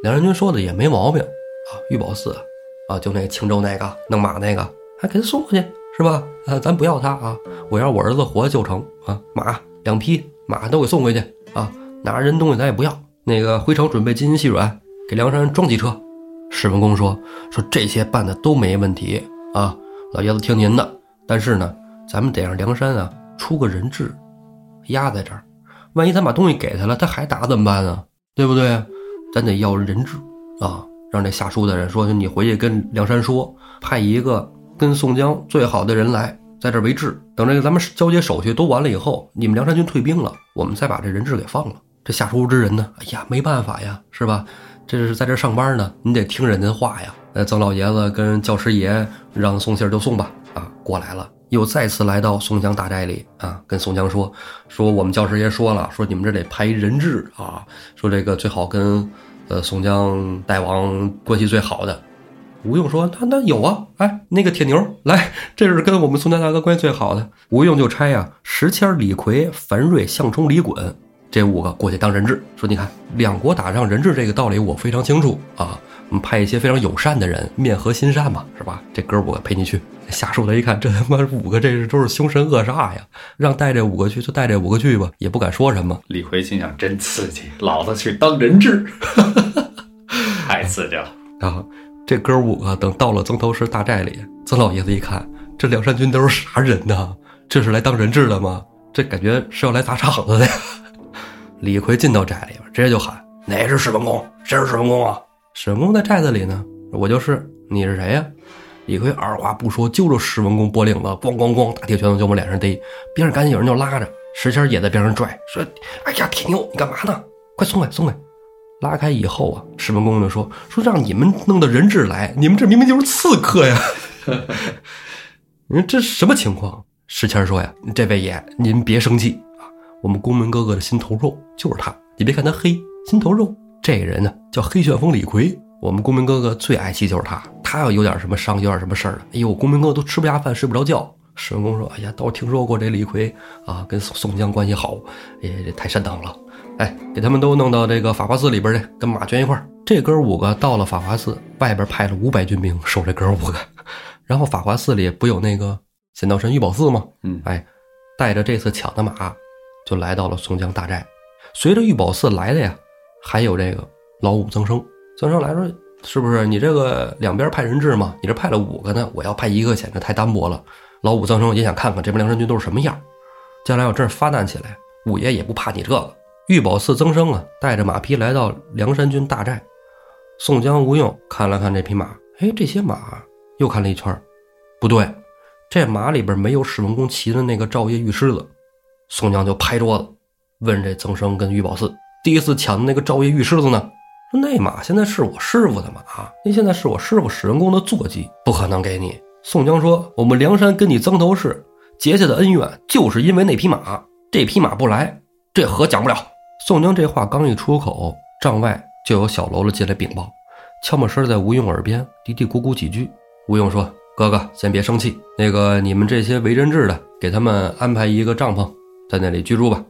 梁山军说的也没毛病啊，玉宝寺啊，就那个青州那个弄马那个，还给他送过去是吧？啊，咱不要他啊，我要我儿子活就成啊，马两匹马都给送回去啊，拿人东西咱也不要。那个回城准备金银细软，给梁山装几车。史文恭说：“说这些办的都没问题啊，老爷子听您的。但是呢，咱们得让梁山啊出个人质，压在这儿。万一咱把东西给他了，他还打怎么办啊？对不对？咱得要人质啊，让这下书的人说：你回去跟梁山说，派一个跟宋江最好的人来，在这为质。等这个咱们交接手续都完了以后，你们梁山军退兵了，我们再把这人质给放了。”这下书之人呢？哎呀，没办法呀，是吧？这是在这上班呢，你得听人家话呀。呃，曾老爷子跟教师爷让送信儿就送吧。啊，过来了，又再次来到宋江大寨里啊，跟宋江说说我们教师爷说了，说你们这得派人质啊，说这个最好跟呃宋江大王关系最好的。吴用说那那有啊，哎，那个铁牛来，这是跟我们宋江大哥关系最好的。吴用就差呀，石谦、李逵、樊瑞、项冲、李衮。这五个过去当人质，说你看两国打仗人质这个道理我非常清楚啊。我们派一些非常友善的人，面和心善嘛，是吧？这哥五个陪你去。下属的一看，这他妈五个这是都是凶神恶煞呀，让带这五个去就带这五个去吧，也不敢说什么。李逵心想真刺激，老子去当人质，太刺激了。然后这哥五个等到了曾头市大寨里，曾老爷子一看，这梁山军都是啥人呢？这是来当人质的吗？这感觉是要来砸场子的呀。李逵进到寨里边，直接就喊：“哪是史文恭？谁是史文恭啊？史文恭在寨子里呢，我就是。你是谁呀？”李逵二话不说，揪着史文恭脖领子，咣咣咣，大铁拳头就往脸上逮。边上赶紧有人就拉着，石谦也在边上拽，说：“哎呀，铁牛，你干嘛呢？快松开，松开！”拉开以后啊，史文恭就说：“说让你们弄的人质来，你们这明明就是刺客呀！你说这什么情况？”石谦说：“呀，这位爷，您别生气。”我们公门哥哥的心头肉就是他，你别看他黑，心头肉。这个人呢叫黑旋风李逵，我们公明哥哥最爱惜就是他。他要有点什么伤，有点什么事儿哎呦，公明哥哥都吃不下饭，睡不着觉。史文恭说：“哎呀，倒是听说过这李逵啊，跟宋宋江关系好，哎，太善当了。哎，给他们都弄到这个法华寺里边去，跟马圈一块儿。这哥五个到了法华寺，外边派了五百军兵守这哥五个。然后法华寺里不有那个仙道神玉宝寺吗？嗯，哎，带着这次抢的马。”就来到了宋江大寨，随着玉宝寺来的呀，还有这个老五曾生。曾生来说：“是不是你这个两边派人质嘛？你这派了五个呢，我要派一个，显得太单薄了。”老五曾生也想看看这帮梁山军都是什么样，将来要真是发难起来，五爷也不怕你这个。玉宝寺曾生啊，带着马匹来到梁山军大寨。宋江、吴用看了看这匹马，哎，这些马又看了一圈，不对，这马里边没有史文恭骑的那个赵夜玉狮子。宋江就拍桌子，问这曾生跟玉宝四：“第一次抢的那个赵夜玉狮子呢？”说：“那马现在是我师傅的马，那现在是我师傅史文恭的坐骑，不可能给你。”宋江说：“我们梁山跟你曾头市结下的恩怨，就是因为那匹马。这匹马不来，这河讲不了。”宋江这话刚一出口，帐外就有小喽啰进来禀报，悄没声在吴用耳边嘀嘀咕咕几句。吴用说：“哥哥，先别生气。那个你们这些为人质的，给他们安排一个帐篷。”在那里居住吧。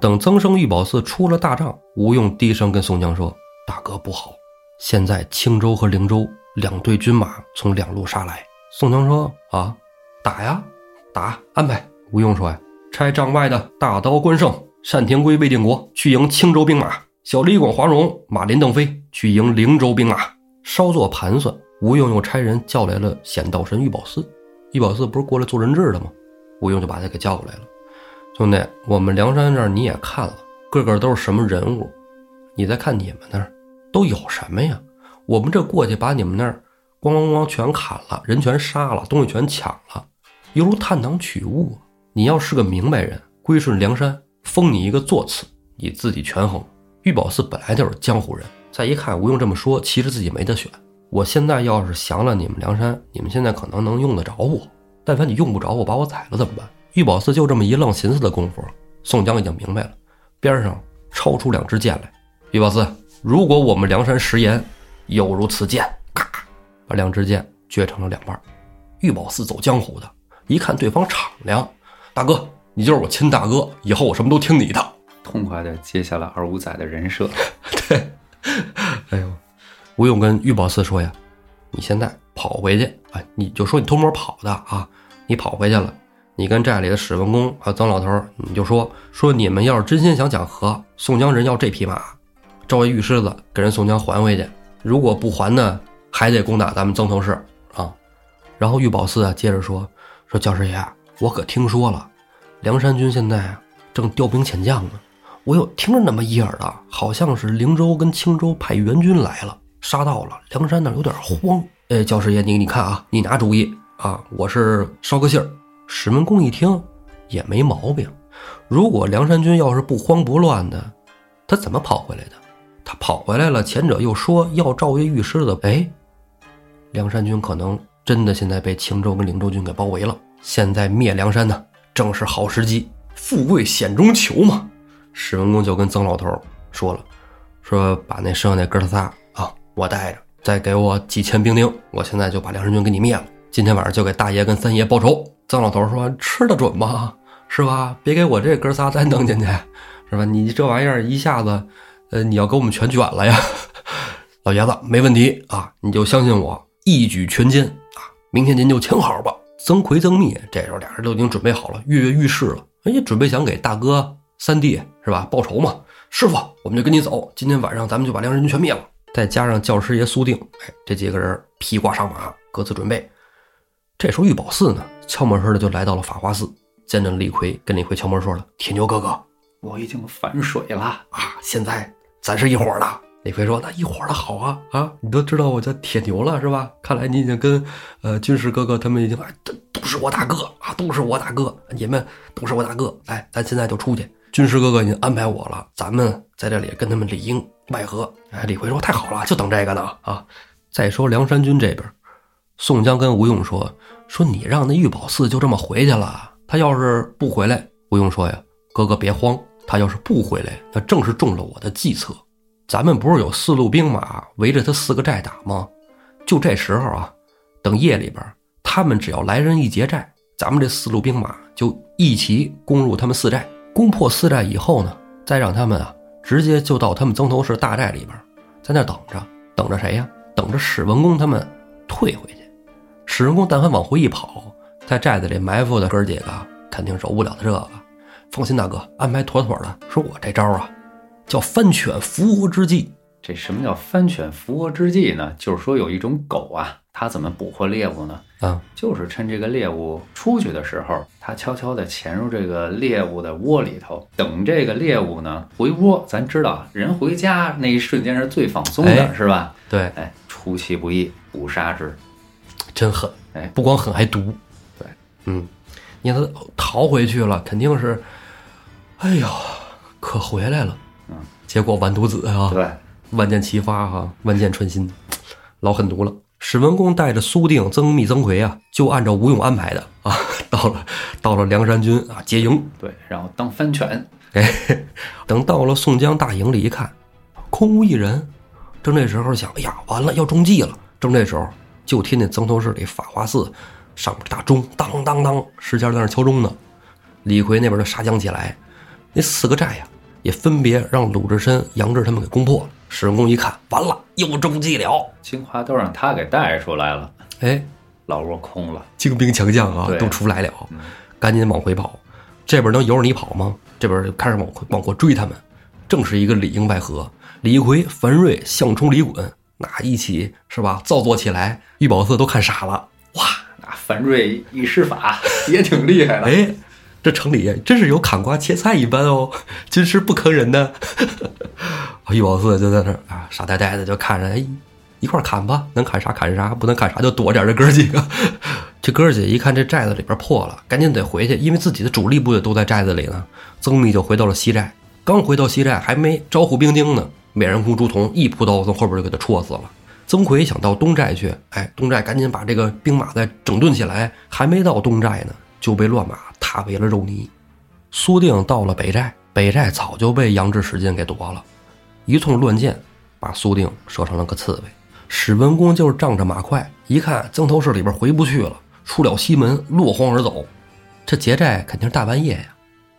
等曾生、玉宝寺出了大帐，吴用低声跟宋江说：“大哥不好，现在青州和灵州两队军马从两路杀来。”宋江说：“啊，打呀，打，安排。”吴用说：“呀，差帐外的大刀关胜、单廷圭、魏定国去迎青州兵马，小李广、华容、马林、邓飞去迎灵州兵马。”稍作盘算，吴用又差人叫来了显道神玉宝寺。玉宝寺不是过来做人质的吗？吴用就把他给叫过来了。兄弟，我们梁山这儿你也看了，个个都是什么人物？你再看你们那儿都有什么呀？我们这过去把你们那儿咣咣咣全砍了，人全杀了，东西全抢了，犹如探囊取物。你要是个明白人，归顺梁山，封你一个座次，你自己权衡。玉宝寺本来就是江湖人，再一看吴用这么说，其实自己没得选。我现在要是降了你们梁山，你们现在可能能用得着我，但凡你用不着我，把我宰了怎么办？玉宝寺就这么一愣寻思的功夫，宋江已经明白了，边上抽出两支箭来。玉宝寺，如果我们梁山食言，有如此箭，咔，把两支箭撅成了两半。玉宝寺走江湖的，一看对方敞亮，大哥，你就是我亲大哥，以后我什么都听你的，痛快的接下了二五仔的人设。对，哎呦，吴用跟玉宝寺说呀，你现在跑回去，哎，你就说你偷摸跑的啊，你跑回去了。你跟寨里的史文恭和曾老头，你就说说你们要是真心想讲和，宋江人要这匹马，招一玉狮子给人宋江还回去。如果不还呢，还得攻打咱们曾头市啊。然后玉宝寺啊接着说说教师爷，我可听说了，梁山军现在啊正调兵遣将呢，我有听着那么一耳的，好像是灵州跟青州派援军来了，杀到了梁山那儿有点慌。哎，教师爷你你看啊，你拿主意啊，我是捎个信儿。史文恭一听，也没毛病。如果梁山军要是不慌不乱的，他怎么跑回来的？他跑回来了，前者又说要赵月玉狮子。哎，梁山军可能真的现在被青州跟灵州军给包围了。现在灭梁山呢，正是好时机，富贵险中求嘛。史文恭就跟曾老头说了，说把那剩下那哥仨啊，我带着，再给我几千兵丁，我现在就把梁山军给你灭了。今天晚上就给大爷跟三爷报仇。曾老头说：“吃得准吗？是吧？别给我这哥仨再弄进去，是吧？你这玩意儿一下子，呃，你要给我们全卷了呀！老爷子没问题啊，你就相信我，一举全歼啊！明天您就请好吧。”曾奎、曾密这时候俩人都已经准备好了，跃跃欲试了。哎，准备想给大哥、三弟是吧报仇嘛？师傅，我们就跟你走。今天晚上咱们就把梁山军全灭了，再加上教师爷苏定，哎，这几个人披挂上马，各自准备。这时候玉宝寺呢？悄没声的就来到了法华寺，见着李逵，跟李逵敲门说了：“铁牛哥哥，我已经反水了啊！现在咱是一伙的。”李逵说：“那一伙的好啊啊！你都知道我叫铁牛了是吧？看来你已经跟呃军师哥哥他们已经哎，都都是我大哥啊，都是我大哥，你们都是我大哥。来，咱现在就出去。军师哥哥已经安排我了，咱们在这里跟他们里应外合。”哎，李逵说：“太好了，就等这个呢啊！”再说梁山军这边，宋江跟吴用说。说你让那玉宝寺就这么回去了，他要是不回来，不用说呀，哥哥别慌，他要是不回来，那正是中了我的计策。咱们不是有四路兵马围着他四个寨打吗？就这时候啊，等夜里边，他们只要来人一劫寨，咱们这四路兵马就一齐攻入他们四寨，攻破四寨以后呢，再让他们啊直接就到他们曾头市大寨里边，在那等着，等着谁呀？等着史文恭他们退回去。史人公但凡往回一跑，在寨子里埋伏的哥几个肯定受不了他这个。放心，大哥，安排妥妥的。说我这招啊，叫翻犬伏窝之计。这什么叫翻犬伏窝之计呢？就是说有一种狗啊，它怎么捕获猎物呢？啊，就是趁这个猎物出去的时候，它悄悄地潜入这个猎物的窝里头，等这个猎物呢回窝。咱知道，人回家那一瞬间是最放松的，是吧？对，哎，出其不意捕杀之。真狠，哎，不光狠还毒。对，嗯，你看他逃回去了，肯定是，哎呦，可回来了。嗯，结果完犊子啊！对，万箭齐发哈、万箭穿心，老狠毒了。史文恭带着苏定、曾密、曾奎啊，就按照吴用安排的啊，到了到了梁山军啊结营。对，然后当番犬，哎，等到了宋江大营里一看，空无一人。正这时候想，哎呀，完了，要中计了。正这时候，就听见曾头市里法华寺上面大钟当当当，石家在那敲钟呢。李逵那边就杀将起来，那四个寨呀，也分别让鲁智深、杨志他们给攻破了。史文恭一看，完了，又中计了。清华都让他给带出来了，哎，老窝空了。精兵强将啊对，都出来了，赶紧往回跑。这边能由着你跑吗？这边就开始往回往过追他们，正是一个里应外合。李逵、樊瑞、项冲、李衮那一起是吧？造作起来，玉宝寺都看傻了。哇，那樊瑞一施法也挺厉害的，哎，这城里真是有砍瓜切菜一般哦，军师不坑人呢。玉宝寺就在那儿啊，傻呆呆的就看着，哎，一块砍吧，能砍啥砍啥，不能砍啥就躲点。这哥儿几个，这哥儿几个一看这寨子里边破了，赶紧得回去，因为自己的主力部队都在寨子里呢。曾密就回到了西寨，刚回到西寨，还没招呼兵丁呢，美人公朱仝一扑刀从后边就给他戳死了。曾奎想到东寨去，哎，东寨赶紧把这个兵马再整顿起来，还没到东寨呢，就被乱马踏为了肉泥。苏定到了北寨，北寨早就被杨志、史进给夺了，一通乱箭把苏定射成了个刺猬。史文恭就是仗着马快，一看曾头市里边回不去了，出了西门，落荒而走。这劫寨肯定是大半夜呀，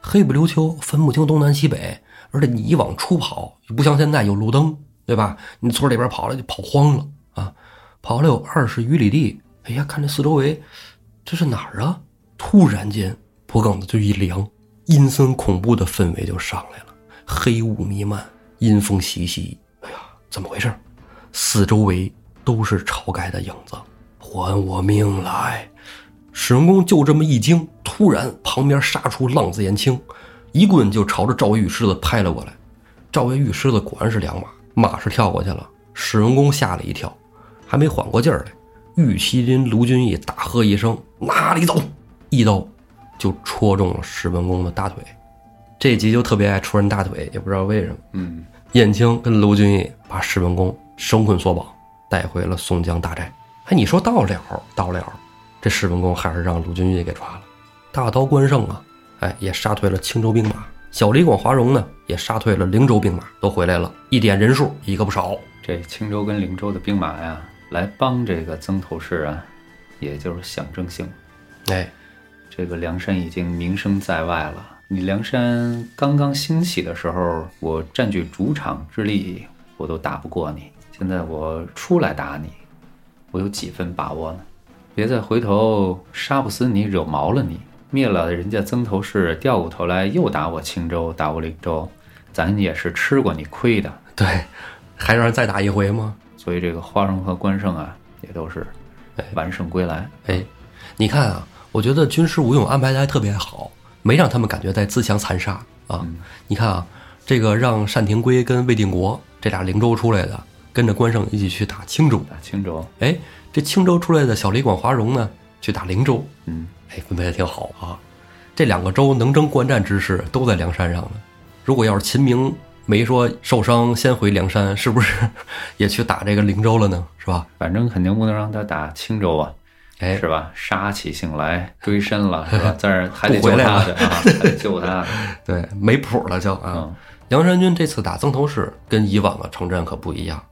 黑不溜秋，分不清东南西北，而且你一往出跑，不像现在有路灯，对吧？你村里边跑了就跑荒了啊，跑了有二十余里地，哎呀，看这四周围，这是哪儿啊？突然间，脖梗子就一凉，阴森恐怖的氛围就上来了，黑雾弥漫，阴风习习。哎呀，怎么回事？四周围都是晁盖的影子，还我命来！史文恭就这么一惊，突然旁边杀出浪子燕青，一棍就朝着赵玉狮子拍了过来。赵岳玉狮子果然是两马，马是跳过去了。史文恭吓了一跳，还没缓过劲儿来，玉麒麟卢俊义大喝一声：“哪里走！”一刀就戳中了史文恭的大腿。这集就特别爱戳人大腿，也不知道为什么。嗯，燕青跟卢俊义把史文恭绳捆索绑，带回了宋江大寨。哎，你说到了到了，这史文恭还是让卢俊义给抓了。大刀关胜啊，哎，也杀退了青州兵马。小李广华容呢，也杀退了灵州兵马，都回来了，一点人数一个不少。这青州跟灵州的兵马呀，来帮这个曾头市啊，也就是象征性。哎，这个梁山已经名声在外了。你梁山刚刚兴起的时候，我占据主场之力，我都打不过你。现在我出来打你，我有几分把握呢？别再回头杀不死你，惹毛了你，灭了人家曾头市，掉过头来又打我青州，打我灵州，咱也是吃过你亏的。对，还让人再打一回吗？所以这个花荣和关胜啊，也都是完胜归来。哎，你看啊，我觉得军师吴用安排的还特别好，没让他们感觉在自相残杀啊。你看啊，这个让单廷圭跟魏定国这俩灵州出来的，跟着关胜一起去打青州。打青州，哎，这青州出来的小李广华荣呢，去打灵州。嗯，哎，分配的挺好啊。这两个州能征惯战之势都在梁山上呢。如果要是秦明没说受伤先回梁山，是不是也去打这个灵州了呢？是吧？反正肯定不能让他打青州啊。哎，是吧？杀起性来，追身了，是吧？在这儿还得回来了救他去啊，还得救他。对，没谱了就啊。嗯梁山军这次打曾头市跟以往的城镇可不一样，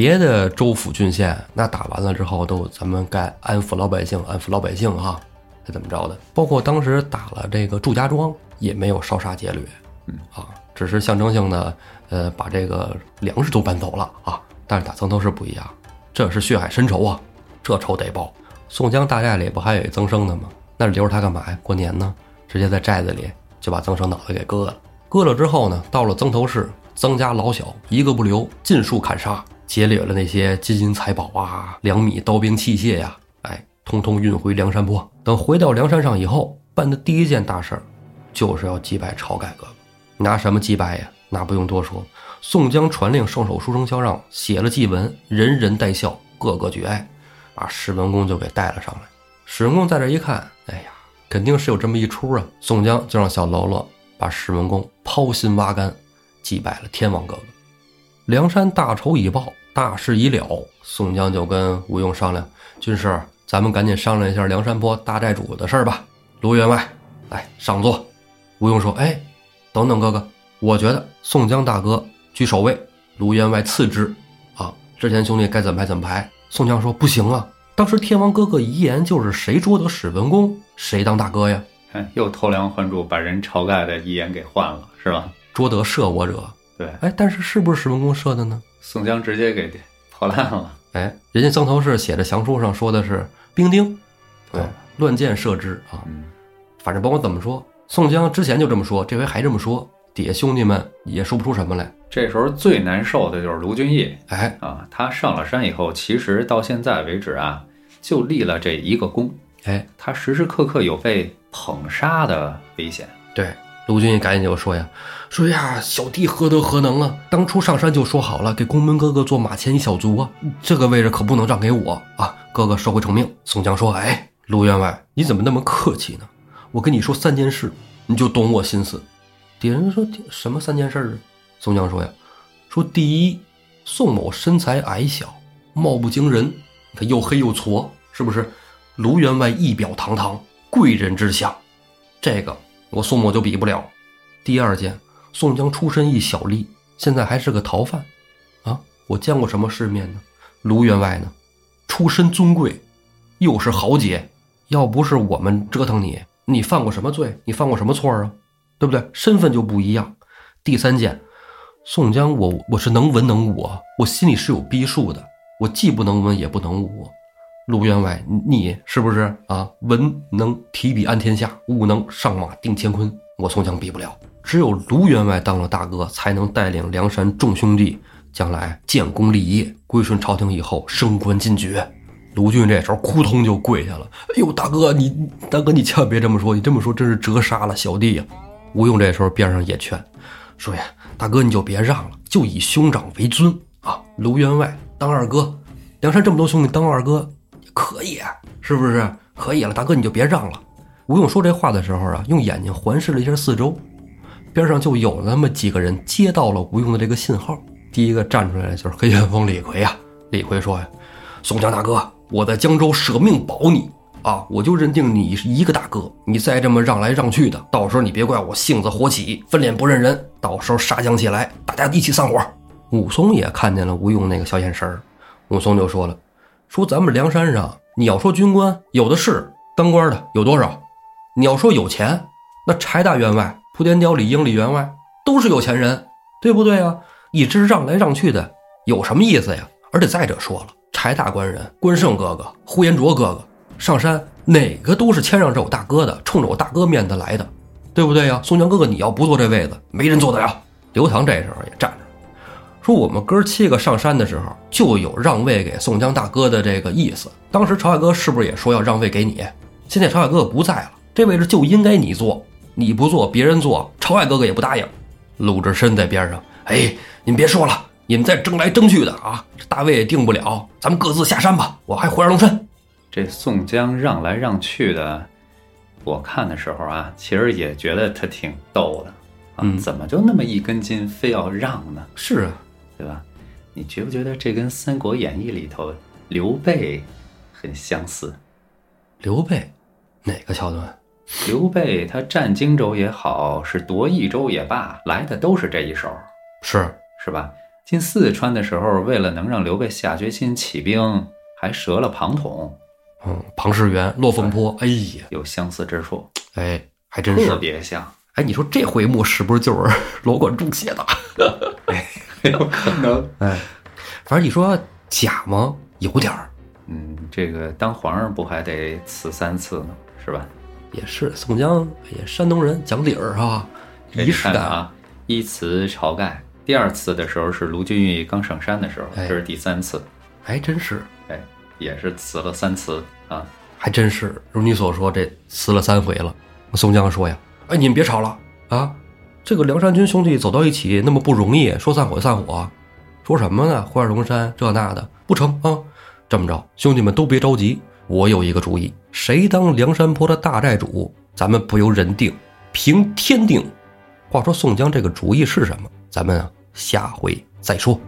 别的州府郡县那打完了之后都咱们该安抚老百姓，安抚老百姓哈，是怎么着的？包括当时打了这个祝家庄，也没有烧杀劫掠，嗯啊，只是象征性的呃把这个粮食都搬走了啊。但是打曾头市不一样，这是血海深仇啊，这仇得报。宋江大寨里不还有一曾生的吗？那留着他干嘛呀？过年呢？直接在寨子里就把曾生脑袋给割了。割了之后呢，到了曾头市，曾家老小一个不留，尽数砍杀，劫掠了那些金银财宝啊、粮米、刀兵器械呀、哎，通通运回梁山泊。等回到梁山上以后，办的第一件大事儿，就是要击败晁盖哥哥。拿什么击败呀？那不用多说，宋江传令圣手书生萧让写了祭文，人人带孝，个个举哀，把史文恭就给带了上来。史文恭在这一看，哎呀，肯定是有这么一出啊。宋江就让小喽啰把史文恭剖心挖肝，祭拜了天王哥哥。梁山大仇已报，大事已了。宋江就跟吴用商量：“军师，咱们赶紧商量一下梁山泊大寨主的事儿吧。”卢员外，来上座。吴用说：“哎，等等，哥哥，我觉得宋江大哥居首位，卢员外次之。啊，之前兄弟该怎么排怎么排。”宋江说：“不行啊，当时天王哥哥遗言就是谁捉得史文恭，谁当大哥呀。看又偷梁换柱，把人晁盖的遗言给换了，是吧？捉得射我者，对，哎，但是是不是史文恭射的呢？宋江直接给破烂了。哎，人家曾头市写的降书上说的是兵丁，对，乱箭射之啊。嗯，反正甭管怎么说，宋江之前就这么说，这回还这么说，底下兄弟们也说不出什么来。这时候最难受的就是卢俊义哎，啊，他上了山以后，其实到现在为止啊，就立了这一个功，哎，他时时刻刻有被捧杀的危险。对，卢俊义赶紧就说呀，说呀，小弟何德何能啊？当初上山就说好了，给宫门哥哥做马前一小卒啊，这个位置可不能让给我啊！哥哥收回成命。宋江说，哎，卢员外，你怎么那么客气呢？我跟你说三件事，你就懂我心思。底下人说什么三件事啊？宋江说呀，说第一，宋某身材矮小，貌不惊人，他又黑又矬，是不是？卢员外仪表堂堂，贵人之相，这个我宋某就比不了。第二件，宋江出身一小吏，现在还是个逃犯，啊，我见过什么世面呢？卢员外呢，出身尊贵，又是豪杰，要不是我们折腾你，你犯过什么罪？你犯过什么错啊？对不对？身份就不一样。第三件，宋江我我是能文能武啊，我心里是有逼数的，我既不能文也不能武。卢员外，你是不是啊？文能提笔安天下，武能上马定乾坤，我宋江比不了。只有卢员外当了大哥，才能带领梁山众兄弟将来建功立业，归顺朝廷以后升官进爵。卢俊这时候扑通就跪下了，哎呦，大哥你大哥你千万别这么说，你这么说真是折杀了小弟呀。吴用这时候边上也劝说呀，大哥你就别让了，就以兄长为尊啊。卢员外当二哥，梁山这么多兄弟当二哥可以，是不是？可以了，大哥你就别让了。吴用说这话的时候啊，用眼睛环视了一下四周，边上就有那么几个人接到了吴用的这个信号。第一个站出来的就是黑旋风李逵呀。李逵说呀：“宋江大哥，我在江州舍命保你啊，我就认定你是一个大哥。你再这么让来让去的，到时候你别怪我性子火起，翻脸不认人。到时候杀将起来，大家一起散伙。”武松也看见了吴用那个小眼神，武松就说了：“说咱们梁山上，你要说军官有的是，当官的有多少？你要说有钱，那柴大员外、莆田雕李英李员外都是有钱人，对不对啊？一直让来让去的，有什么意思呀？而且再者说了，柴大官人、关胜哥哥、呼延灼哥哥上山，哪个都是谦让着我大哥的，冲着我大哥面子来的，对不对呀？宋江哥哥，你要不坐这位子，没人坐得了。刘唐这时候也站着，说我们哥七个上山的时候，就有让位给宋江大哥的这个意思。当时晁盖哥是不是也说要让位给你？现在晁盖哥哥不在了，这位置就应该你坐，你不做，别人做，晁盖哥哥也不答应。鲁智深在边上，哎，你们别说了，你们再争来争去的啊，这大位也定不了，咱们各自下山吧，我还回二龙山。这宋江让来让去的，我看的时候啊，其实也觉得他挺逗的啊，嗯怎么就那么一根筋，非要让呢？是啊，对吧？你觉不觉得这跟《三国演义》里头刘备很相似？刘备哪个桥段？刘备他占荆州也好，是夺益州也罢，来的都是这一手，是是吧？进四川的时候，为了能让刘备下决心起兵，还折了庞统，嗯，庞士元、落凤坡，哎呀，有相似之处，哎，还真特是。别像。哎，你说这回目是不是就是 罗贯中写的？有可能。哎，反正你说假吗？有点儿，嗯，这个当皇上不还得辞三次呢，是吧？也是。宋江也山东人，讲理儿啊，这仪式感。啊，一辞晁盖，第二次的时候是卢俊义刚上山的时候，哎这是第三次，还真是，哎，也是辞了三次啊。还真是，如你所说，这辞了三回了。宋江说呀：“哎，你们别吵了啊！这个梁山军兄弟走到一起那么不容易，说散伙就散伙，说什么呢？回二龙山这那的不成啊！这么着，兄弟们都别着急，我有一个主意，谁当梁山泊的大寨主，咱们不由人定，凭天定。话说宋江这个主意是什么？咱们啊下回再说。